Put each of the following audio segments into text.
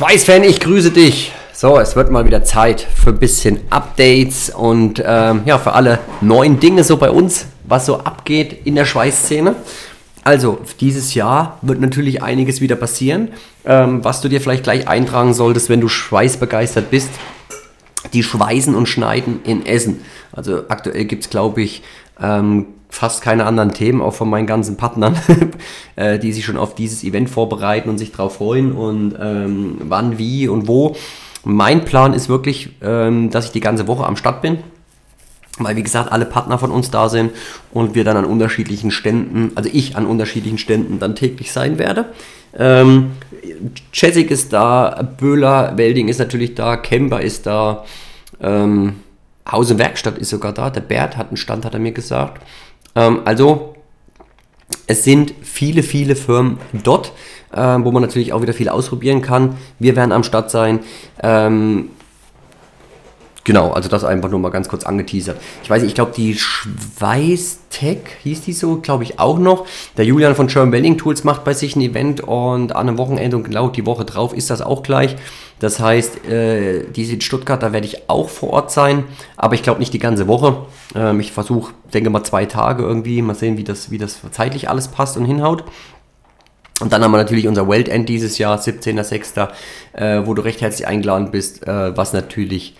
Schweißfan, ich grüße dich. So, es wird mal wieder Zeit für ein bisschen Updates und ähm, ja, für alle neuen Dinge so bei uns, was so abgeht in der Schweißszene. Also, dieses Jahr wird natürlich einiges wieder passieren, ähm, was du dir vielleicht gleich eintragen solltest, wenn du schweißbegeistert bist. Die Schweißen und Schneiden in Essen. Also aktuell gibt es, glaube ich, ähm, fast keine anderen Themen, auch von meinen ganzen Partnern, äh, die sich schon auf dieses Event vorbereiten und sich darauf freuen und ähm, wann, wie und wo. Mein Plan ist wirklich, ähm, dass ich die ganze Woche am Start bin, weil wie gesagt alle Partner von uns da sind und wir dann an unterschiedlichen Ständen, also ich an unterschiedlichen Ständen dann täglich sein werde. Ähm, Jessic ist da, Böhler, Welding ist natürlich da, Kemper ist da, ähm, Haus und Werkstatt ist sogar da, der Bert hat einen Stand, hat er mir gesagt. Ähm, also es sind viele, viele Firmen dort, äh, wo man natürlich auch wieder viel ausprobieren kann. Wir werden am Start sein. Ähm, Genau, also das einfach nur mal ganz kurz angeteasert. Ich weiß nicht, ich glaube, die Schweißtech hieß die so, glaube ich auch noch. Der Julian von German Welding Tools macht bei sich ein Event und an einem Wochenende und genau die Woche drauf ist das auch gleich. Das heißt, äh, die in Stuttgart, da werde ich auch vor Ort sein, aber ich glaube nicht die ganze Woche. Ähm, ich versuche, denke mal zwei Tage irgendwie, mal sehen, wie das, wie das zeitlich alles passt und hinhaut. Und dann haben wir natürlich unser Welt End dieses Jahr, 17.06., äh, wo du recht herzlich eingeladen bist, äh, was natürlich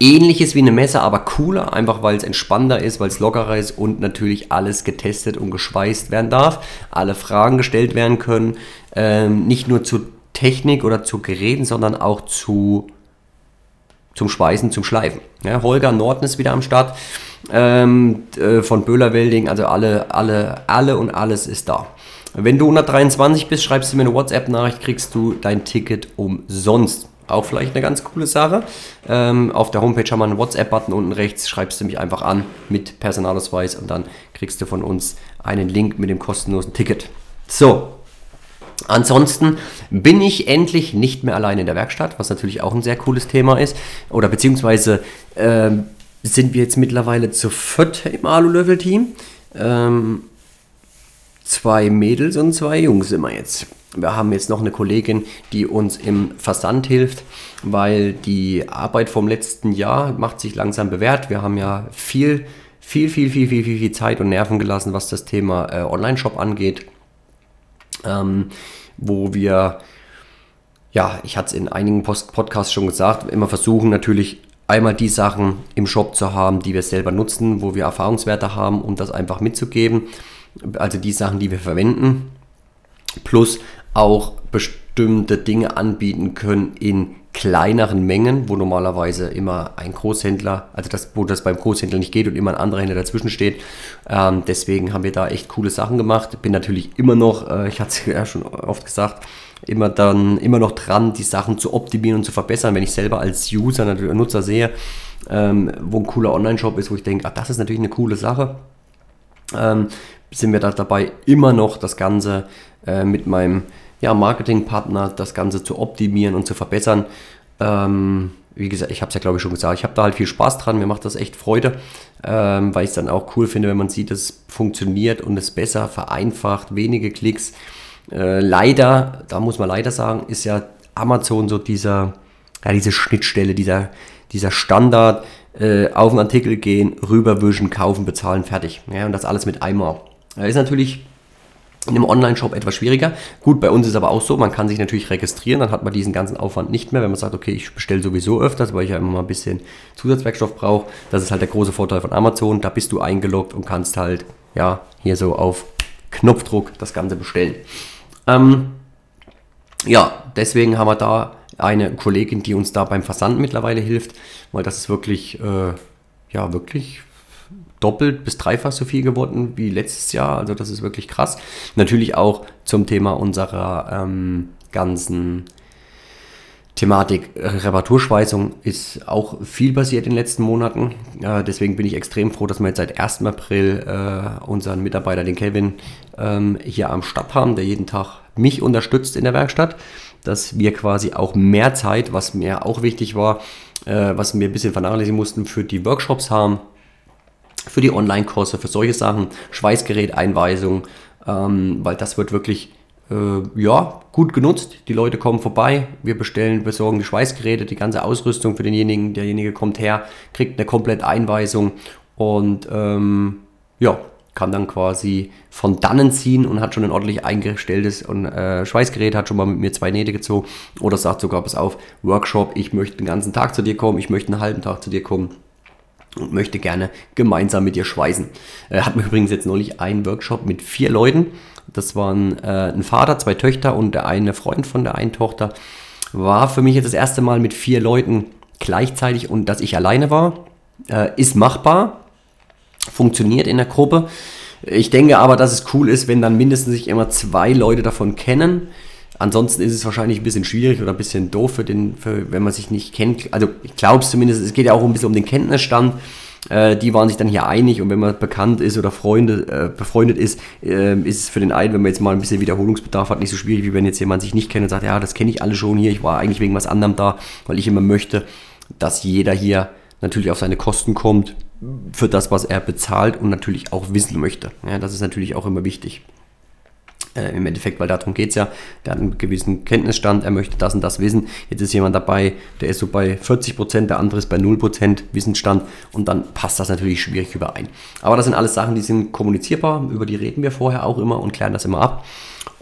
ähnliches wie eine Messe, aber cooler, einfach weil es entspannter ist, weil es lockerer ist und natürlich alles getestet und geschweißt werden darf, alle Fragen gestellt werden können, ähm, nicht nur zu Technik oder zu Geräten, sondern auch zu zum Schweißen, zum Schleifen. Ja, Holger Norden ist wieder am Start ähm, äh, von Böhler Welding, also alle, alle, alle und alles ist da. Wenn du 123 bist, schreibst du mir eine WhatsApp-Nachricht, kriegst du dein Ticket umsonst. Auch vielleicht eine ganz coole Sache. Ähm, auf der Homepage haben wir einen WhatsApp-Button unten rechts. Schreibst du mich einfach an mit Personalausweis und dann kriegst du von uns einen Link mit dem kostenlosen Ticket. So. Ansonsten bin ich endlich nicht mehr allein in der Werkstatt, was natürlich auch ein sehr cooles Thema ist. Oder beziehungsweise ähm, sind wir jetzt mittlerweile zu viert im Alu-Löffel-Team. Ähm, zwei Mädels und zwei Jungs sind wir jetzt. Wir haben jetzt noch eine Kollegin, die uns im Versand hilft, weil die Arbeit vom letzten Jahr macht sich langsam bewährt. Wir haben ja viel, viel, viel, viel, viel, viel, viel Zeit und Nerven gelassen, was das Thema äh, Online-Shop angeht. Ähm, wo wir, ja, ich hatte es in einigen Post Podcasts schon gesagt, immer versuchen natürlich einmal die Sachen im Shop zu haben, die wir selber nutzen, wo wir Erfahrungswerte haben, um das einfach mitzugeben. Also die Sachen, die wir verwenden. Plus auch bestimmte Dinge anbieten können in kleineren Mengen, wo normalerweise immer ein Großhändler, also das, wo das beim Großhändler nicht geht und immer ein anderer Händler dazwischen steht. Ähm, deswegen haben wir da echt coole Sachen gemacht. Bin natürlich immer noch, äh, ich hatte es ja schon oft gesagt, immer dann immer noch dran, die Sachen zu optimieren und zu verbessern. Wenn ich selber als User, natürlich Nutzer sehe, ähm, wo ein cooler Online-Shop ist, wo ich denke, ach, das ist natürlich eine coole Sache, ähm, sind wir da dabei, immer noch das Ganze äh, mit meinem ja, Marketingpartner das Ganze zu optimieren und zu verbessern. Ähm, wie gesagt, ich habe es ja glaube ich schon gesagt, ich habe da halt viel Spaß dran, mir macht das echt Freude, ähm, weil ich es dann auch cool finde, wenn man sieht, es funktioniert und es besser, vereinfacht, wenige Klicks. Äh, leider, da muss man leider sagen, ist ja Amazon so dieser, ja, diese Schnittstelle, dieser, dieser Standard, äh, auf einen Artikel gehen, rüberwischen, kaufen, bezahlen, fertig. Ja, und das alles mit einmal. Das ist natürlich in einem Online-Shop etwas schwieriger. Gut, bei uns ist aber auch so, man kann sich natürlich registrieren, dann hat man diesen ganzen Aufwand nicht mehr, wenn man sagt, okay, ich bestelle sowieso öfters, weil ich ja immer mal ein bisschen Zusatzwerkstoff brauche. Das ist halt der große Vorteil von Amazon. Da bist du eingeloggt und kannst halt, ja, hier so auf Knopfdruck das Ganze bestellen. Ähm, ja, deswegen haben wir da eine Kollegin, die uns da beim Versand mittlerweile hilft, weil das ist wirklich, äh, ja, wirklich doppelt bis dreifach so viel geworden wie letztes Jahr. Also das ist wirklich krass. Natürlich auch zum Thema unserer ähm, ganzen Thematik Reparaturschweißung ist auch viel passiert in den letzten Monaten. Äh, deswegen bin ich extrem froh, dass wir jetzt seit 1. April äh, unseren Mitarbeiter, den Kevin, ähm, hier am Start haben, der jeden Tag mich unterstützt in der Werkstatt. Dass wir quasi auch mehr Zeit, was mir auch wichtig war, äh, was wir ein bisschen vernachlässigen mussten, für die Workshops haben für die Online-Kurse, für solche Sachen, Schweißgeräteinweisung, ähm, weil das wird wirklich äh, ja, gut genutzt. Die Leute kommen vorbei, wir bestellen, besorgen die Schweißgeräte, die ganze Ausrüstung für denjenigen. Derjenige kommt her, kriegt eine komplette Einweisung und ähm, ja, kann dann quasi von dannen ziehen und hat schon ein ordentlich eingestelltes und, äh, Schweißgerät, hat schon mal mit mir zwei Nähte gezogen oder sagt sogar, pass auf, Workshop, ich möchte den ganzen Tag zu dir kommen, ich möchte einen halben Tag zu dir kommen und möchte gerne gemeinsam mit dir schweißen. Äh, hat mir übrigens jetzt neulich einen Workshop mit vier Leuten. Das waren äh, ein Vater, zwei Töchter und der eine Freund von der einen Tochter. War für mich jetzt das erste Mal mit vier Leuten gleichzeitig und dass ich alleine war. Äh, ist machbar, funktioniert in der Gruppe. Ich denke aber, dass es cool ist, wenn dann mindestens sich immer zwei Leute davon kennen. Ansonsten ist es wahrscheinlich ein bisschen schwierig oder ein bisschen doof, für den, für, wenn man sich nicht kennt. Also ich glaube es zumindest, es geht ja auch ein bisschen um den Kenntnisstand. Äh, die waren sich dann hier einig und wenn man bekannt ist oder Freunde, äh, befreundet ist, äh, ist es für den einen, wenn man jetzt mal ein bisschen Wiederholungsbedarf hat, nicht so schwierig, wie wenn jetzt jemand sich nicht kennt und sagt, ja, das kenne ich alle schon hier, ich war eigentlich wegen was anderem da, weil ich immer möchte, dass jeder hier natürlich auf seine Kosten kommt für das, was er bezahlt und natürlich auch wissen möchte. Ja, das ist natürlich auch immer wichtig. Äh, Im Endeffekt, weil darum geht es ja, der hat einen gewissen Kenntnisstand, er möchte das und das wissen. Jetzt ist jemand dabei, der ist so bei 40%, Prozent, der andere ist bei 0% Wissensstand und dann passt das natürlich schwierig überein. Aber das sind alles Sachen, die sind kommunizierbar, über die reden wir vorher auch immer und klären das immer ab.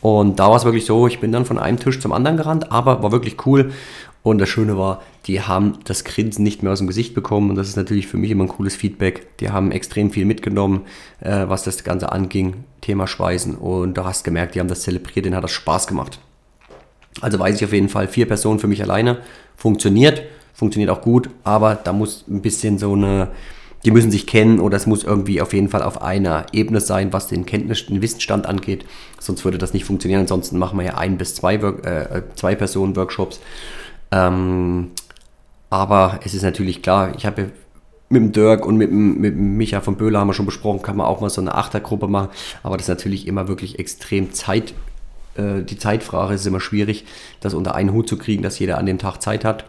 Und da war es wirklich so, ich bin dann von einem Tisch zum anderen gerannt, aber war wirklich cool. Und das Schöne war, die haben das Grinsen nicht mehr aus dem Gesicht bekommen. Und das ist natürlich für mich immer ein cooles Feedback. Die haben extrem viel mitgenommen, äh, was das Ganze anging, Thema Schweißen. Und da hast gemerkt, die haben das zelebriert, denen hat das Spaß gemacht. Also weiß ich auf jeden Fall, vier Personen für mich alleine. Funktioniert, funktioniert auch gut, aber da muss ein bisschen so eine, die müssen sich kennen oder es muss irgendwie auf jeden Fall auf einer Ebene sein, was den Kenntnis, den Wissensstand angeht. Sonst würde das nicht funktionieren. Ansonsten machen wir ja ein bis zwei, äh, zwei Personen Workshops. Ähm, aber es ist natürlich klar, ich habe mit dem Dirk und mit dem, mit dem Micha von Böhler haben wir schon besprochen, kann man auch mal so eine Achtergruppe machen. Aber das ist natürlich immer wirklich extrem Zeit. Äh, die Zeitfrage ist immer schwierig, das unter einen Hut zu kriegen, dass jeder an dem Tag Zeit hat.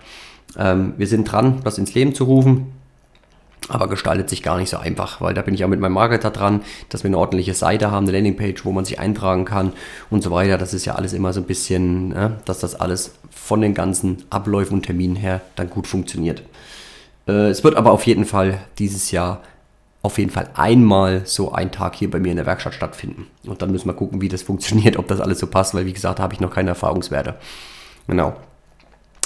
Ähm, wir sind dran, das ins Leben zu rufen aber gestaltet sich gar nicht so einfach, weil da bin ich auch mit meinem Marketer dran, dass wir eine ordentliche Seite haben, eine Landingpage, wo man sich eintragen kann und so weiter. Das ist ja alles immer so ein bisschen, äh, dass das alles von den ganzen Abläufen und Terminen her dann gut funktioniert. Äh, es wird aber auf jeden Fall dieses Jahr auf jeden Fall einmal so ein Tag hier bei mir in der Werkstatt stattfinden. Und dann müssen wir gucken, wie das funktioniert, ob das alles so passt, weil wie gesagt, habe ich noch keine Erfahrungswerte. Genau.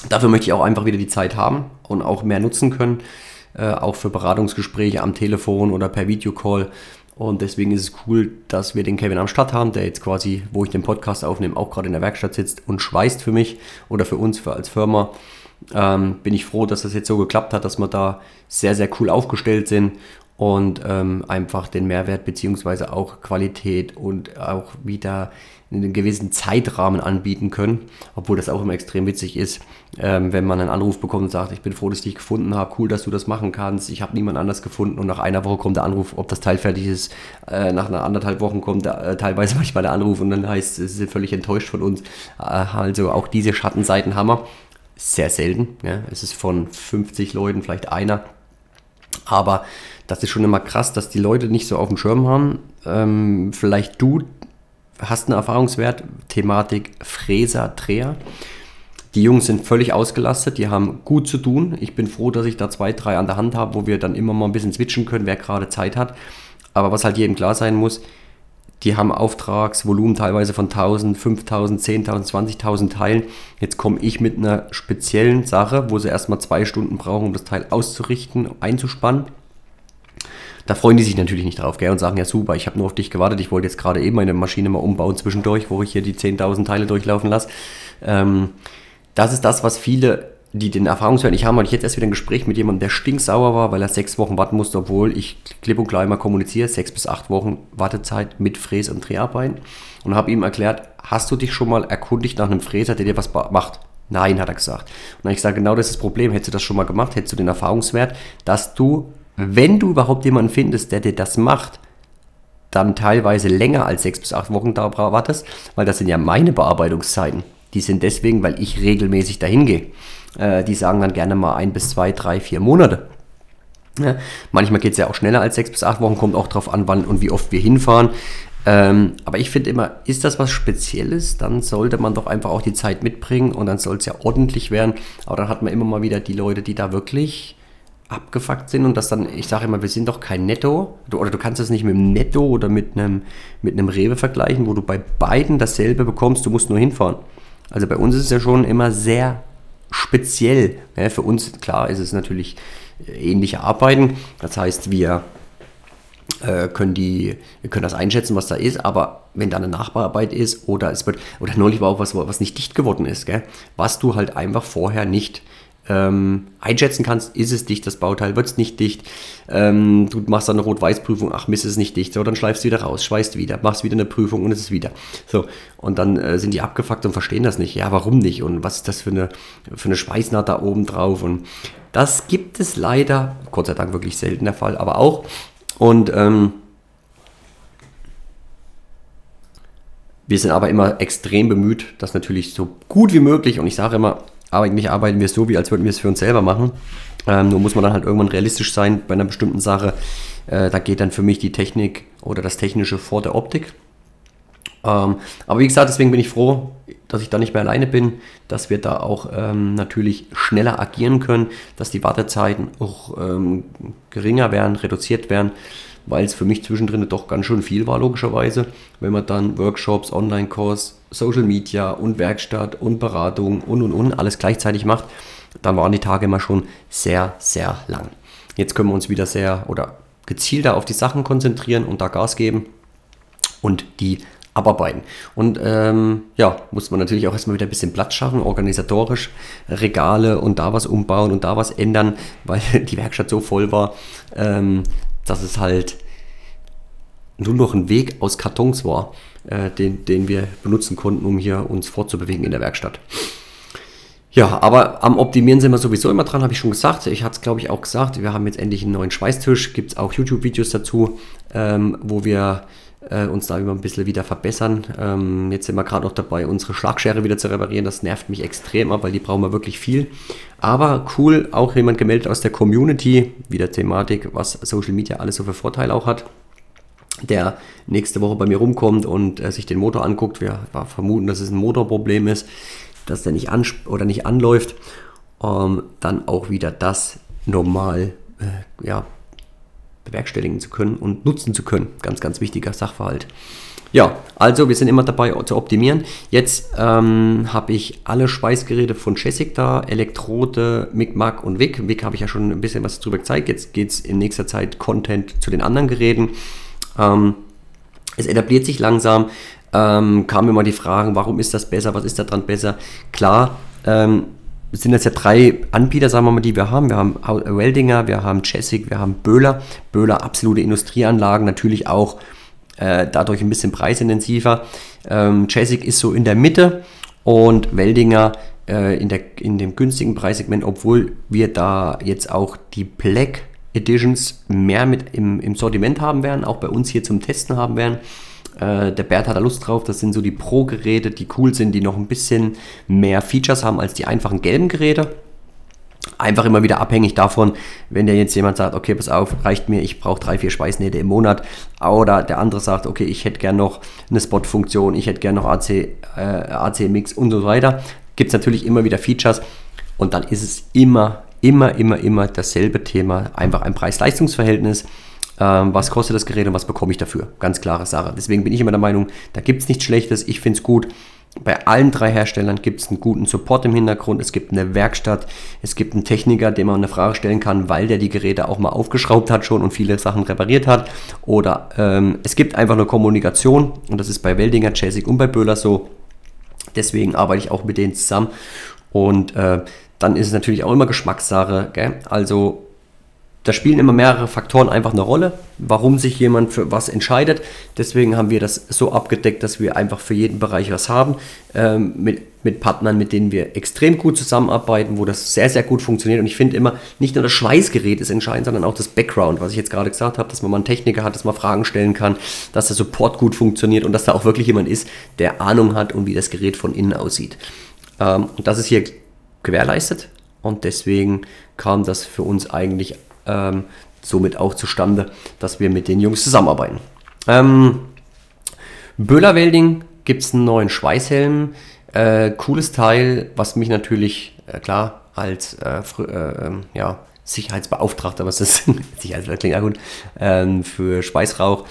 Dafür möchte ich auch einfach wieder die Zeit haben und auch mehr nutzen können. Äh, auch für Beratungsgespräche am Telefon oder per Videocall. Und deswegen ist es cool, dass wir den Kevin am Start haben, der jetzt quasi, wo ich den Podcast aufnehme, auch gerade in der Werkstatt sitzt und schweißt für mich oder für uns, für als Firma. Ähm, bin ich froh, dass das jetzt so geklappt hat, dass wir da sehr, sehr cool aufgestellt sind und ähm, einfach den Mehrwert beziehungsweise auch Qualität und auch wieder einen gewissen Zeitrahmen anbieten können, obwohl das auch immer extrem witzig ist, ähm, wenn man einen Anruf bekommt und sagt, ich bin froh, dass ich dich gefunden habe, cool, dass du das machen kannst, ich habe niemand anders gefunden und nach einer Woche kommt der Anruf, ob das Teil fertig ist, äh, nach einer anderthalb Wochen kommt der, äh, teilweise manchmal der Anruf und dann heißt es, sie sind völlig enttäuscht von uns. Äh, also auch diese Schattenseiten haben wir. Sehr selten, ja? es ist von 50 Leuten vielleicht einer, aber das ist schon immer krass, dass die Leute nicht so auf dem Schirm haben. Ähm, vielleicht du hast einen Erfahrungswert, Thematik Fräser, Dreher. Die Jungs sind völlig ausgelastet, die haben gut zu tun. Ich bin froh, dass ich da zwei, drei an der Hand habe, wo wir dann immer mal ein bisschen switchen können, wer gerade Zeit hat. Aber was halt jedem klar sein muss, die haben Auftragsvolumen teilweise von 1000, 5000, 10.000, 20.000 Teilen. Jetzt komme ich mit einer speziellen Sache, wo sie erstmal zwei Stunden brauchen, um das Teil auszurichten, einzuspannen. Da freuen die sich natürlich nicht drauf, gell, und sagen, ja super, ich habe nur auf dich gewartet, ich wollte jetzt gerade eben meine Maschine mal umbauen zwischendurch, wo ich hier die 10.000 Teile durchlaufen lasse. Ähm, das ist das, was viele, die den Erfahrungswert nicht haben, weil ich jetzt erst wieder ein Gespräch mit jemandem, der stinksauer war, weil er sechs Wochen warten musste, obwohl ich klipp und klar immer kommuniziere, sechs bis acht Wochen Wartezeit mit Fräs- und Dreharbeiten und habe ihm erklärt, hast du dich schon mal erkundigt nach einem Fräser, der dir was macht? Nein, hat er gesagt. Und dann habe ich gesagt, genau das ist das Problem. Hättest du das schon mal gemacht, hättest du den Erfahrungswert, dass du wenn du überhaupt jemanden findest, der dir das macht, dann teilweise länger als sechs bis acht Wochen da wartest, weil das sind ja meine Bearbeitungszeiten. Die sind deswegen, weil ich regelmäßig dahin gehe. Äh, die sagen dann gerne mal ein bis zwei, drei, vier Monate. Ja, manchmal geht es ja auch schneller als sechs bis acht Wochen, kommt auch darauf an, wann und wie oft wir hinfahren. Ähm, aber ich finde immer, ist das was Spezielles, dann sollte man doch einfach auch die Zeit mitbringen und dann soll es ja ordentlich werden. Aber dann hat man immer mal wieder die Leute, die da wirklich abgefuckt sind und das dann, ich sage immer, wir sind doch kein Netto du, oder du kannst das nicht mit einem Netto oder mit einem, mit einem Rewe vergleichen, wo du bei beiden dasselbe bekommst, du musst nur hinfahren. Also bei uns ist es ja schon immer sehr speziell. Ja, für uns, klar, ist es natürlich ähnliche Arbeiten. Das heißt, wir äh, können die, können das einschätzen, was da ist, aber wenn da eine Nachbararbeit ist oder es wird, oder neulich war auch was, was nicht dicht geworden ist, gell? was du halt einfach vorher nicht ähm, einschätzen kannst, ist es dicht, das Bauteil wird es nicht dicht. Ähm, du machst dann eine Rot-Weiß-Prüfung, ach Mist, ist es nicht dicht. So, dann schleifst du wieder raus, schweißt wieder, machst wieder eine Prüfung und es ist wieder. So, und dann äh, sind die abgefuckt und verstehen das nicht. Ja, warum nicht? Und was ist das für eine, für eine Schweißnaht da oben drauf? Und das gibt es leider, Gott sei Dank wirklich selten der Fall, aber auch. Und ähm, wir sind aber immer extrem bemüht, das natürlich so gut wie möglich, und ich sage immer, eigentlich arbeiten wir so, wie als würden wir es für uns selber machen. Ähm, nur muss man dann halt irgendwann realistisch sein bei einer bestimmten Sache. Äh, da geht dann für mich die Technik oder das Technische vor der Optik. Ähm, aber wie gesagt, deswegen bin ich froh, dass ich da nicht mehr alleine bin, dass wir da auch ähm, natürlich schneller agieren können, dass die Wartezeiten auch ähm, geringer werden, reduziert werden weil es für mich zwischendrin doch ganz schön viel war, logischerweise. Wenn man dann Workshops, Online-Kurs, Social Media und Werkstatt und Beratung und und und alles gleichzeitig macht, dann waren die Tage immer schon sehr, sehr lang. Jetzt können wir uns wieder sehr oder gezielter auf die Sachen konzentrieren und da Gas geben und die abarbeiten. Und ähm, ja, muss man natürlich auch erstmal wieder ein bisschen Platz schaffen, organisatorisch, Regale und da was umbauen und da was ändern, weil die Werkstatt so voll war, ähm, dass es halt nur noch ein Weg aus Kartons war, äh, den, den wir benutzen konnten, um hier uns fortzubewegen in der Werkstatt. Ja, aber am Optimieren sind wir sowieso immer dran, habe ich schon gesagt. Ich hatte es, glaube ich, auch gesagt. Wir haben jetzt endlich einen neuen Schweißtisch. Gibt es auch YouTube-Videos dazu, ähm, wo wir äh, uns da immer ein bisschen wieder verbessern. Ähm, jetzt sind wir gerade noch dabei, unsere Schlagschere wieder zu reparieren. Das nervt mich extrem ab, weil die brauchen wir wirklich viel. Aber cool, auch jemand gemeldet aus der Community, wieder Thematik, was Social Media alles so für Vorteile auch hat der nächste Woche bei mir rumkommt und äh, sich den Motor anguckt. Wir vermuten, dass es ein Motorproblem ist, dass der nicht, oder nicht anläuft. Ähm, dann auch wieder das normal äh, ja, bewerkstelligen zu können und nutzen zu können. Ganz, ganz wichtiger Sachverhalt. Ja, also wir sind immer dabei zu optimieren. Jetzt ähm, habe ich alle Schweißgeräte von Chessic da, Elektrode, Micmac und Wick. Wick habe ich ja schon ein bisschen was drüber gezeigt. Jetzt geht es in nächster Zeit Content zu den anderen Geräten. Ähm, es etabliert sich langsam. Ähm, kamen immer die Fragen, warum ist das besser, was ist daran besser? Klar, ähm, es sind jetzt ja drei Anbieter, sagen wir mal, die wir haben. Wir haben Weldinger, wir haben Chessig, wir haben Böhler. Böhler, absolute Industrieanlagen, natürlich auch äh, dadurch ein bisschen preisintensiver. Ähm, Chessig ist so in der Mitte und Weldinger äh, in, der, in dem günstigen Preissegment, obwohl wir da jetzt auch die Black Editions mehr mit im, im Sortiment haben werden, auch bei uns hier zum Testen haben werden. Äh, der Bert hat da Lust drauf. Das sind so die Pro-Geräte, die cool sind, die noch ein bisschen mehr Features haben als die einfachen gelben Geräte. Einfach immer wieder abhängig davon, wenn der jetzt jemand sagt, okay, pass auf, reicht mir, ich brauche drei, vier Schweißnähte im Monat. Oder der andere sagt, okay, ich hätte gern noch eine Spot-Funktion, ich hätte gern noch AC, äh, AC-Mix und so weiter. Gibt es natürlich immer wieder Features. Und dann ist es immer, immer, immer, immer dasselbe Thema. Einfach ein Preis-Leistungs-Verhältnis ähm, was kostet das Gerät und was bekomme ich dafür. Ganz klare Sache. Deswegen bin ich immer der Meinung, da gibt es nichts Schlechtes. Ich finde es gut. Bei allen drei Herstellern gibt es einen guten Support im Hintergrund. Es gibt eine Werkstatt, es gibt einen Techniker, dem man eine Frage stellen kann, weil der die Geräte auch mal aufgeschraubt hat schon und viele Sachen repariert hat. Oder ähm, es gibt einfach eine Kommunikation und das ist bei Weldinger, Chasik und bei Böhler so. Deswegen arbeite ich auch mit denen zusammen. Und äh, dann ist es natürlich auch immer Geschmackssache. Gell? Also da spielen immer mehrere Faktoren einfach eine Rolle, warum sich jemand für was entscheidet. Deswegen haben wir das so abgedeckt, dass wir einfach für jeden Bereich was haben. Ähm, mit, mit Partnern, mit denen wir extrem gut zusammenarbeiten, wo das sehr, sehr gut funktioniert. Und ich finde immer, nicht nur das Schweißgerät ist entscheidend, sondern auch das Background, was ich jetzt gerade gesagt habe, dass man mal einen Techniker hat, dass man Fragen stellen kann, dass der Support gut funktioniert und dass da auch wirklich jemand ist, der Ahnung hat und wie das Gerät von innen aussieht. Ähm, und das ist hier gewährleistet. Und deswegen kam das für uns eigentlich ähm, somit auch zustande, dass wir mit den Jungs zusammenarbeiten. Ähm, Böhler Welding gibt es einen neuen Schweißhelm. Äh, cooles Teil, was mich natürlich, äh, klar, als äh, äh ähm, ja, Sicherheitsbeauftragter, was das Sicherheitsbeauftragter klingt ja gut, ähm, für Schweißrauch.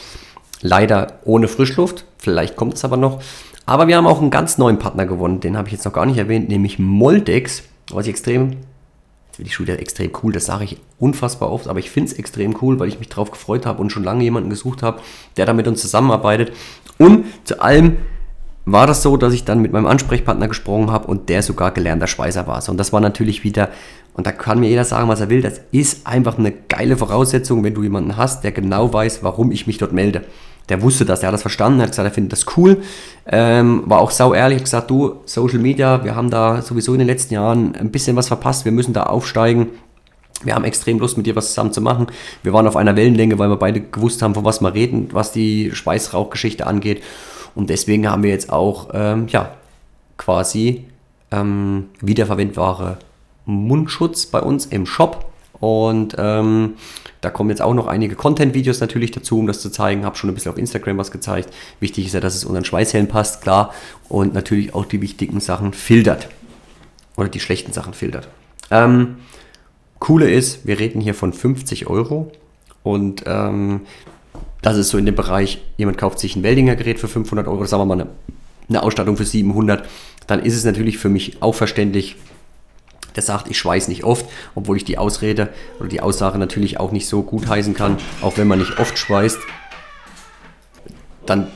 Leider ohne Frischluft, vielleicht kommt es aber noch. Aber wir haben auch einen ganz neuen Partner gewonnen, den habe ich jetzt noch gar nicht erwähnt, nämlich Moldex, was ich extrem, will ich schon wieder extrem cool, das sage ich unfassbar oft, aber ich finde es extrem cool, weil ich mich darauf gefreut habe und schon lange jemanden gesucht habe, der da mit uns zusammenarbeitet. Und zu allem war das so, dass ich dann mit meinem Ansprechpartner gesprochen habe und der sogar gelernter Schweißer war. Und das war natürlich wieder, und da kann mir jeder sagen, was er will, das ist einfach eine geile Voraussetzung, wenn du jemanden hast, der genau weiß, warum ich mich dort melde. Der wusste das, der hat das verstanden, hat gesagt, er findet das cool, ähm, war auch sau ehrlich, hat gesagt, du, Social Media, wir haben da sowieso in den letzten Jahren ein bisschen was verpasst, wir müssen da aufsteigen. Wir haben extrem Lust, mit dir was zusammen zu machen. Wir waren auf einer Wellenlänge, weil wir beide gewusst haben, von was wir reden, was die Schweißrauchgeschichte angeht. Und deswegen haben wir jetzt auch, ähm, ja, quasi ähm, wiederverwendbare Mundschutz bei uns im Shop. Und ähm, da kommen jetzt auch noch einige Content-Videos natürlich dazu, um das zu zeigen. Habe schon ein bisschen auf Instagram was gezeigt. Wichtig ist ja, dass es unseren Schweißhelm passt, klar. Und natürlich auch die wichtigen Sachen filtert. Oder die schlechten Sachen filtert. Ähm, Coole ist, wir reden hier von 50 Euro. Und ähm, das ist so in dem Bereich, jemand kauft sich ein Weldinger Gerät für 500 Euro, sagen wir mal eine, eine Ausstattung für 700, dann ist es natürlich für mich auch verständlich, der sagt, ich schweiß nicht oft, obwohl ich die Ausrede oder die Aussage natürlich auch nicht so gut heißen kann, auch wenn man nicht oft schweißt, dann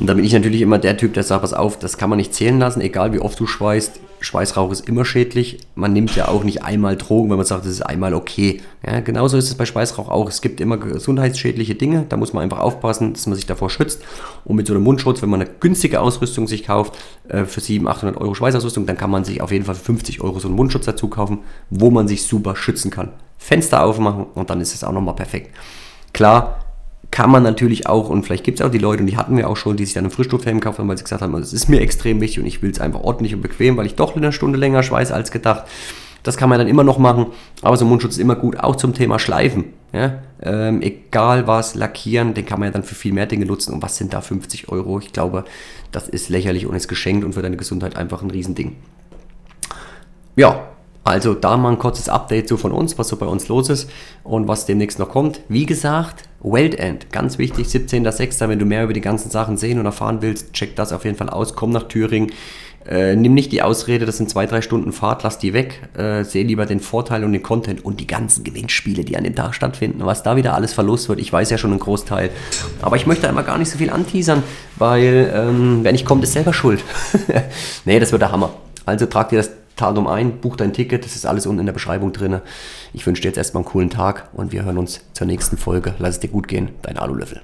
und da bin ich natürlich immer der Typ, der sagt, pass auf, das kann man nicht zählen lassen, egal wie oft du schweißt. Schweißrauch ist immer schädlich. Man nimmt ja auch nicht einmal Drogen, wenn man sagt, das ist einmal okay. Ja, genauso ist es bei Schweißrauch auch. Es gibt immer gesundheitsschädliche Dinge. Da muss man einfach aufpassen, dass man sich davor schützt. Und mit so einem Mundschutz, wenn man eine günstige Ausrüstung sich kauft, äh, für 700, 800 Euro Schweißausrüstung, dann kann man sich auf jeden Fall für 50 Euro so einen Mundschutz dazu kaufen, wo man sich super schützen kann. Fenster aufmachen und dann ist es auch nochmal perfekt. Klar, kann man natürlich auch, und vielleicht gibt es auch die Leute, und die hatten wir auch schon, die sich dann einen Frischlufthelm gekauft haben, weil sie gesagt haben, es ist mir extrem wichtig und ich will es einfach ordentlich und bequem, weil ich doch eine Stunde länger schweiße als gedacht. Das kann man dann immer noch machen, aber so ein Mundschutz ist immer gut, auch zum Thema Schleifen. Ja? Ähm, egal was, lackieren, den kann man ja dann für viel mehr Dinge nutzen. Und was sind da 50 Euro? Ich glaube, das ist lächerlich und ist geschenkt und für deine Gesundheit einfach ein Riesending. Ja, also da mal ein kurzes Update so von uns, was so bei uns los ist und was demnächst noch kommt. Wie gesagt, Weld End, ganz wichtig, 17.06. Wenn du mehr über die ganzen Sachen sehen und erfahren willst, check das auf jeden Fall aus. Komm nach Thüringen. Äh, nimm nicht die Ausrede, das sind zwei, drei Stunden Fahrt, lass die weg. Äh, seh lieber den Vorteil und den Content und die ganzen Gewinnspiele, die an dem Tag stattfinden. Was da wieder alles verlust wird, ich weiß ja schon einen Großteil. Aber ich möchte einmal gar nicht so viel anteasern, weil ähm, wer nicht kommt, ist selber schuld. nee, das wird der Hammer. Also trag dir das Datum ein, buch dein Ticket, das ist alles unten in der Beschreibung drin. Ich wünsche dir jetzt erstmal einen coolen Tag und wir hören uns zur nächsten Folge. Lass es dir gut gehen, dein Alulöffel.